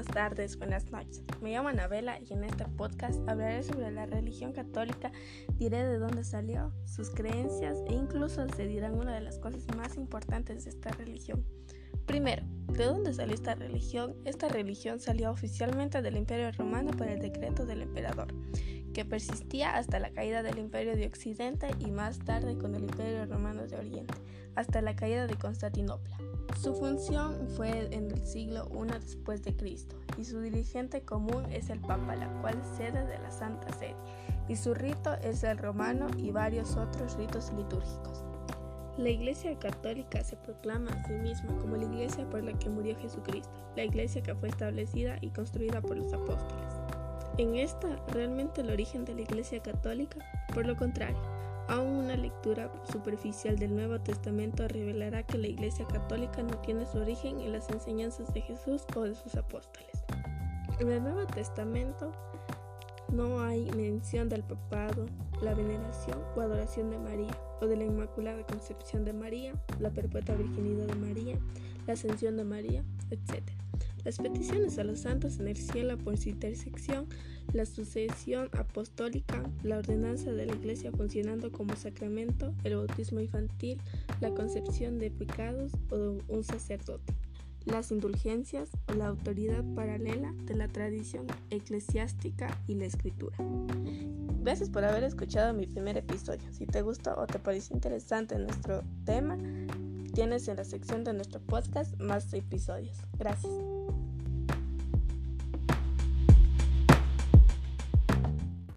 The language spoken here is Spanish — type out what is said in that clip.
buenas tardes, buenas noches. Me llamo Anabela y en este podcast hablaré sobre la religión católica, diré de dónde salió, sus creencias e incluso se dirán una de las cosas más importantes de esta religión. Primero, ¿de dónde salió esta religión? Esta religión salió oficialmente del Imperio Romano por el decreto del emperador, que persistía hasta la caída del Imperio de Occidente y más tarde con el Imperio Romano de Oriente, hasta la caída de Constantinopla. Su función fue en el siglo I después de Cristo y su dirigente común es el Papa, la cual sede de la Santa Sede, y su rito es el romano y varios otros ritos litúrgicos. La Iglesia Católica se proclama a sí misma como la Iglesia por la que murió Jesucristo, la Iglesia que fue establecida y construida por los apóstoles. En esta realmente el origen de la Iglesia Católica, por lo contrario, Aún una lectura superficial del Nuevo Testamento revelará que la Iglesia Católica no tiene su origen en las enseñanzas de Jesús o de sus apóstoles. En el Nuevo Testamento no hay mención del papado, la veneración o adoración de María, o de la Inmaculada Concepción de María, la perpetua virginidad de María, la ascensión de María, etc. Las peticiones a los santos en el cielo por su intersección, la sucesión apostólica, la ordenanza de la Iglesia funcionando como sacramento, el bautismo infantil, la concepción de pecados o un sacerdote, las indulgencias o la autoridad paralela de la tradición eclesiástica y la escritura. Gracias por haber escuchado mi primer episodio. Si te gustó o te pareció interesante nuestro tema, tienes en la sección de nuestro podcast más episodios. Gracias.